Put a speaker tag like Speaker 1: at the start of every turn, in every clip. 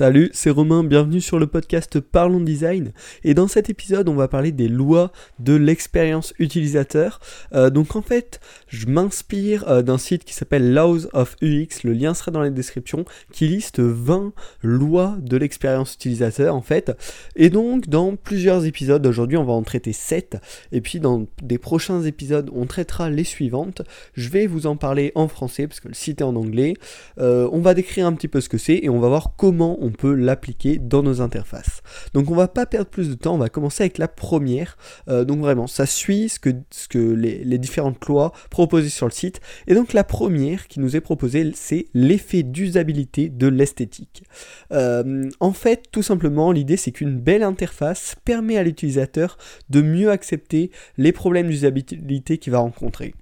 Speaker 1: Salut, c'est Romain, bienvenue sur le podcast Parlons Design. Et dans cet épisode, on va parler des lois de l'expérience utilisateur. Euh, donc en fait, je m'inspire euh, d'un site qui s'appelle Laws of UX, le lien sera dans la description, qui liste 20 lois de l'expérience utilisateur en fait. Et donc dans plusieurs épisodes, aujourd'hui on va en traiter 7, et puis dans des prochains épisodes on traitera les suivantes. Je vais vous en parler en français parce que le site est en anglais. Euh, on va décrire un petit peu ce que c'est et on va voir comment on peut l'appliquer dans nos interfaces. Donc on va pas perdre plus de temps, on va commencer avec la première. Euh, donc vraiment, ça suit ce que, ce que les, différentes lois proposées sur le site. Et donc la première qui nous est proposée, c'est l'effet d'usabilité de l'esthétique. Euh, en fait, tout simplement, l'idée c'est qu'une belle interface permet à l'utilisateur de mieux accepter les problèmes d'usabilité qu'il va rencontrer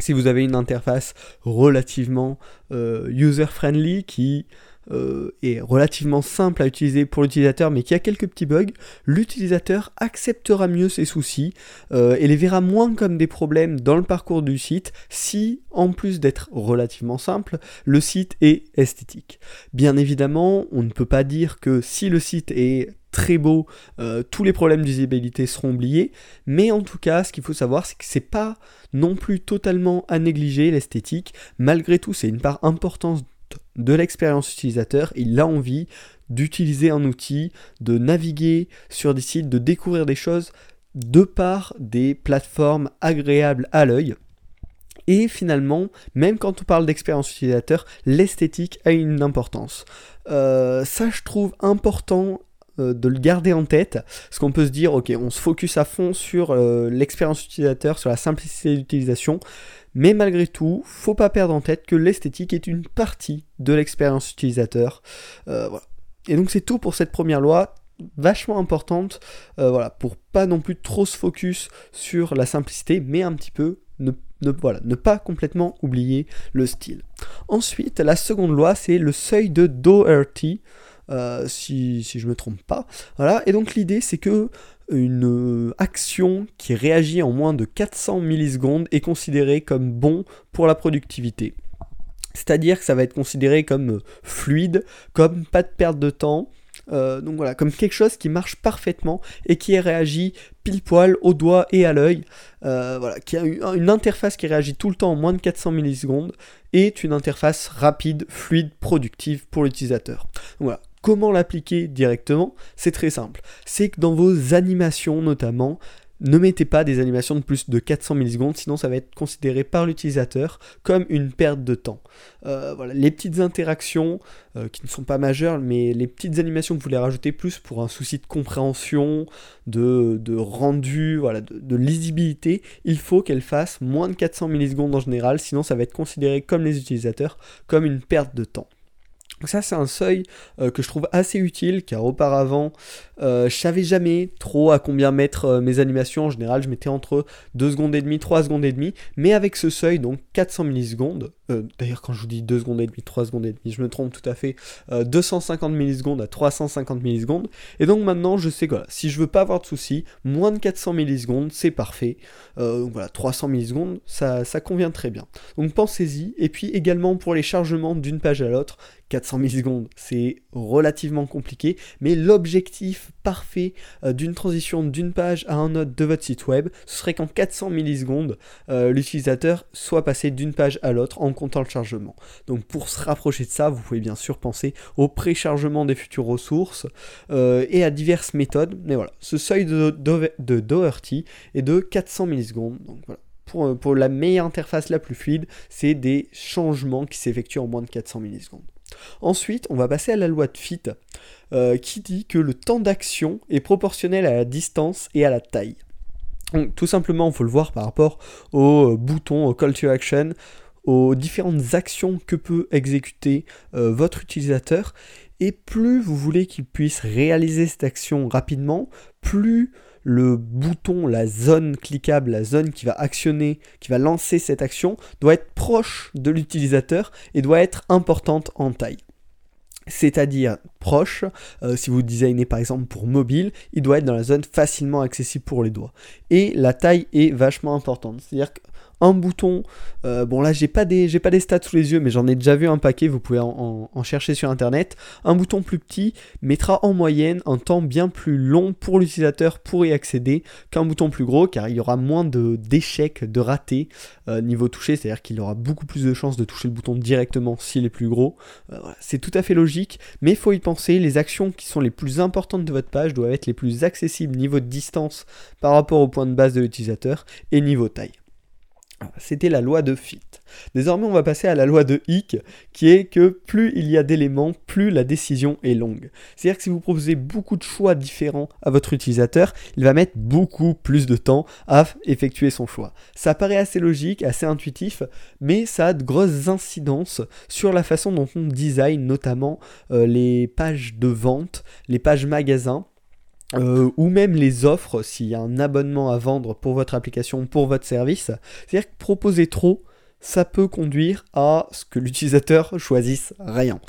Speaker 1: si vous avez une interface relativement euh, user-friendly qui euh, est relativement simple à utiliser pour l'utilisateur mais qui a quelques petits bugs, l'utilisateur acceptera mieux ses soucis euh, et les verra moins comme des problèmes dans le parcours du site si, en plus d'être relativement simple, le site est esthétique. Bien évidemment, on ne peut pas dire que si le site est très beau, euh, tous les problèmes d'usabilité seront oubliés, mais en tout cas, ce qu'il faut savoir, c'est que c'est pas non plus totalement à négliger l'esthétique. Malgré tout, c'est une part importante de l'expérience utilisateur, il a envie d'utiliser un outil, de naviguer sur des sites, de découvrir des choses de par des plateformes agréables à l'œil. Et finalement, même quand on parle d'expérience utilisateur, l'esthétique a une importance. Euh, ça, je trouve important euh, de le garder en tête, parce qu'on peut se dire, ok, on se focus à fond sur euh, l'expérience utilisateur, sur la simplicité d'utilisation, mais malgré tout, faut pas perdre en tête que l'esthétique est une partie de l'expérience utilisateur. Euh. Et donc c'est tout pour cette première loi, vachement importante, voilà, pour pas non plus trop se focus sur la simplicité, mais un petit peu ne, ne pas complètement oublier le style. Ensuite, la seconde loi, c'est le seuil de Doherty. Euh, si, si, je me trompe pas. Voilà, et donc l'idée c'est que une action qui réagit en moins de 400 millisecondes est considérée comme bon pour la productivité. C'est-à-dire que ça va être considéré comme fluide, comme pas de perte de temps, euh, donc voilà, comme quelque chose qui marche parfaitement et qui réagit pile poil au doigt et à l'œil. Euh, voilà, qui a une interface qui réagit tout le temps en moins de 400 millisecondes est une interface rapide, fluide, productive pour l'utilisateur. Voilà, Comment l'appliquer directement C'est très simple. C'est que dans vos animations notamment, ne mettez pas des animations de plus de 400 millisecondes, sinon ça va être considéré par l'utilisateur comme une perte de temps. Euh, voilà, les petites interactions euh, qui ne sont pas majeures, mais les petites animations que vous voulez rajouter plus pour un souci de compréhension, de, rendu, voilà, de, de, lisibilité, il faut qu'elles fassent moins de 400 millisecondes en général, sinon ça va être considéré comme les utilisateurs comme une perte de temps. Donc ça c'est un seuil euh, que je trouve assez utile car auparavant euh, je savais jamais trop à combien mettre euh, mes animations. En général je mettais entre 2 secondes et demie, 3 secondes et demie. Mais avec ce seuil donc 400 millisecondes, d'ailleurs quand je vous dis 2 secondes et demie, 3 secondes et demie, je me trompe tout à fait, 250 millisecondes à 350 millisecondes. Et donc maintenant je sais que si je veux pas avoir de soucis, moins de 400 millisecondes c'est parfait. donc voilà, 300 millisecondes ça, ça convient très bien. Donc pensez-y. Et puis également pour les chargements d'une page à l'autre, 400 millisecondes, c'est relativement compliqué, mais l'objectif parfait euh, d'une transition d'une page à un autre de votre site web, ce serait qu'en 400 millisecondes, euh, l'utilisateur soit passé d'une page à l'autre en comptant le chargement. Donc pour se rapprocher de ça, vous pouvez bien sûr penser au préchargement des futures ressources euh, et à diverses méthodes, mais voilà, ce seuil de, Doherty est de 400 millisecondes, donc voilà. Pour, pour, la meilleure interface la plus fluide, c'est des changements qui s'effectuent en moins de 400 millisecondes. Ensuite, on va passer à la loi de Fit, euh, qui dit que le temps d'action est proportionnel à la distance et à la taille. Tout simplement, il faut le voir par rapport au euh, bouton, au call to action, aux différentes actions que peut exécuter euh, votre utilisateur. Et plus vous voulez qu'il puisse réaliser cette action rapidement, plus le bouton, la zone cliquable, la zone qui va actionner, qui va lancer cette action, doit être proche de l'utilisateur et doit être importante en taille. C'est-à-dire proche, euh, si vous designez par exemple pour mobile, il doit être dans la zone facilement accessible pour les doigts. Et la taille est vachement importante. Un bouton. Euh, bon là j'ai pas des pas des stats sous les yeux, mais j'en ai déjà vu un paquet. Vous pouvez en, chercher sur internet. Un bouton plus petit mettra en moyenne un temps bien plus long pour l'utilisateur pour y accéder qu'un bouton plus gros, car il y aura moins de d'échecs, de ratés euh, niveau toucher, c'est-à-dire qu'il aura beaucoup plus de chances de toucher le bouton directement s'il est plus gros. Euh, c'est tout à fait logique, mais il faut y penser. Les actions qui sont les plus importantes de votre page doivent être les plus accessibles niveau de distance par rapport au point de base de l'utilisateur et niveau taille. C'était la loi de Fit. Désormais, on va passer à la loi de Hick, qui est que plus il y a d'éléments, plus la décision est longue. C'est-à-dire que si vous proposez beaucoup de choix différents à votre utilisateur, il va mettre beaucoup plus de temps à effectuer son choix. Ça paraît assez logique, assez intuitif, mais ça a de grosses incidences sur la façon dont on design notamment euh, les pages de vente, les pages magasins euh, ou même les offres s'il y a un abonnement à vendre pour votre application, pour votre service. C'est-à-dire que proposer trop, ça peut conduire à ce que l'utilisateur choisisse rien.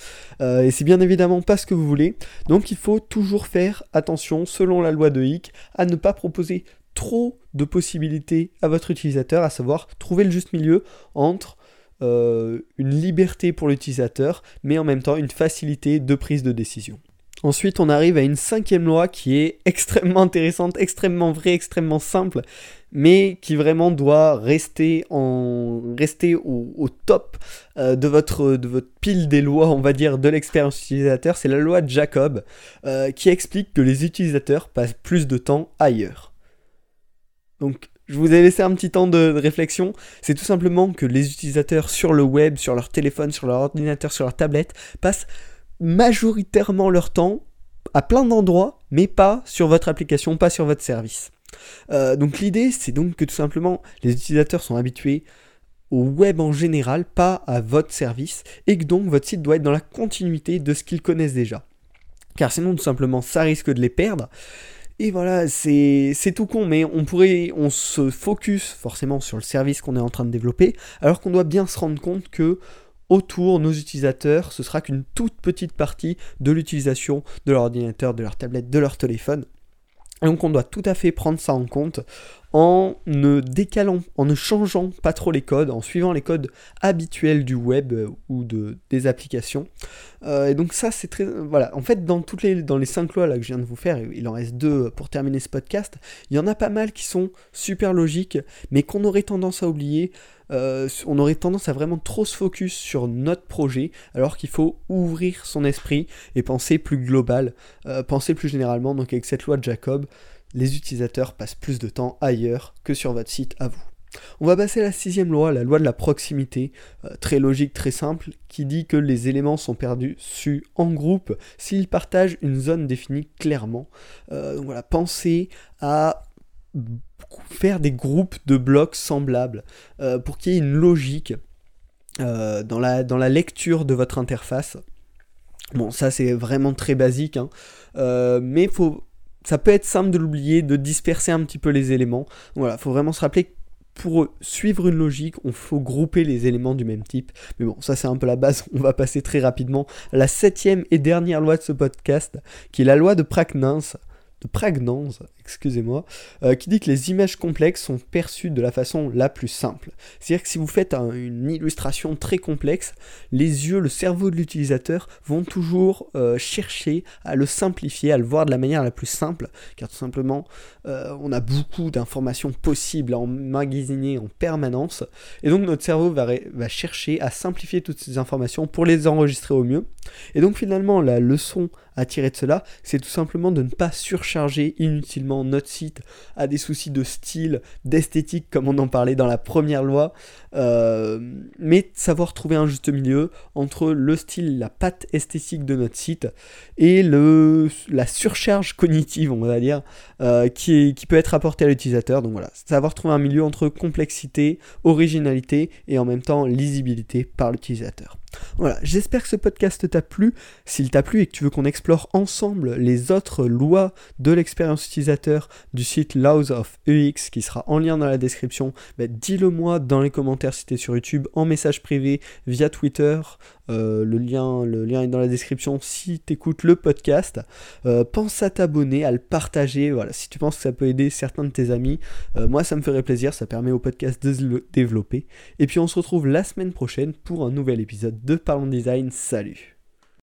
Speaker 1: Euh, et c'est bien évidemment pas ce que vous voulez. Donc il faut toujours faire attention, selon la loi de Hick, à ne pas proposer trop de possibilités à votre utilisateur, à savoir trouver le juste milieu entre euh, une liberté pour l'utilisateur, mais en même temps une facilité de prise de décision. Ensuite, on arrive à une cinquième loi qui est extrêmement intéressante, extrêmement vraie, extrêmement simple, mais qui vraiment doit rester, en, rester au, top euh, de, votre, de pile des lois, on va dire, de l'expérience utilisateur. C'est la loi de Jacob euh, qui explique que les utilisateurs passent plus de temps ailleurs. Donc, je vous ai laissé un petit temps de réflexion. C'est tout simplement que les utilisateurs sur le web, sur leur téléphone, sur leur ordinateur, sur leur tablette, passent majoritairement leur temps à plein d'endroits, mais pas sur votre application, pas sur votre service. Euh, donc l'idée, c'est donc que tout simplement, les utilisateurs sont habitués au web en général, pas à votre service, et que donc votre site doit être dans la continuité de ce qu'ils connaissent déjà. Car sinon, tout simplement, ça risque de les perdre. Et voilà, c'est tout con, mais on pourrait, on se focus forcément sur le service qu'on est en train de développer, alors qu'on doit bien se rendre compte que autour, nos utilisateurs, ce sera qu'une toute petite partie de l'utilisation de leur ordinateur, de leur tablette, de leur téléphone. Et donc on doit tout à fait prendre ça en compte en ne décalant, en ne changeant pas trop les codes, en suivant les codes habituels du web euh, ou de, des applications. Euh, et donc ça c'est très... Voilà, en fait dans, toutes les, dans les 5 lois là, que je viens de vous faire, il en reste deux pour terminer ce podcast, il y en a pas mal qui sont super logiques, mais qu'on aurait tendance à oublier. Euh, on aurait tendance à vraiment trop se focus sur notre projet, alors qu'il faut ouvrir son esprit et penser plus global, penser plus généralement. Donc avec cette loi de Jacob, les utilisateurs passent plus de temps ailleurs que sur votre site à vous. On va passer à la sixième loi, la loi de la proximité, euh, très logique, très simple, qui dit que les éléments sont perdus su en groupe s'ils partagent une zone définie clairement. Euh, donc voilà, pensez à faire des groupes de blocs semblables euh, pour qu'il y ait une logique dans, la, dans la lecture de votre interface. Bon, ça c'est vraiment très basique, hein. mais il faut ça peut être simple de l'oublier, de disperser un petit peu les éléments. Voilà, faut vraiment se rappeler que pour suivre une logique, on faut grouper les éléments du même type. Mais bon, ça c'est un peu la base. On va passer très rapidement à la septième et dernière loi de ce podcast, qui est la loi de Pragnance de Pragnanz, excusez-moi, euh, qui dit que les images complexes sont perçues de la façon la plus simple. C'est-à-dire que si vous faites une illustration très complexe, les yeux, le cerveau de l'utilisateur vont toujours euh, chercher à le simplifier, à le voir de la manière la plus simple, car tout simplement, euh, on a beaucoup d'informations possibles à emmagasiner en permanence, et donc notre cerveau va, va chercher à simplifier toutes ces informations pour les enregistrer au mieux. Et donc finalement, la leçon à tirer de cela, c'est tout simplement de ne pas surcharger inutilement notre site à des soucis de style, d'esthétique, comme on en parlait dans la première loi, euh, mais savoir trouver un juste milieu entre le style, la patte esthétique de notre site et le, la surcharge cognitive, on va dire, euh, qui, qui peut être apportée à l'utilisateur. Donc voilà, savoir trouver un milieu entre complexité, originalité et en même temps lisibilité par l'utilisateur. Voilà, j'espère que ce podcast t'a plu. S'il t'a plu et que tu veux qu'on explore ensemble les autres lois de l'expérience utilisateur du site Laws of UX qui sera en lien dans la description, bah, dis-le moi dans les commentaires si tu es sur YouTube, en message privé, via Twitter. Euh, le, lien, le lien est dans la description si tu écoutes le podcast. Euh, pense à t'abonner, à le partager. Voilà, si tu penses que ça peut aider certains de tes amis, euh, moi ça me ferait plaisir, ça permet au podcast de se développer. Et puis on se retrouve la semaine prochaine pour un nouvel épisode de Parlons Design. Salut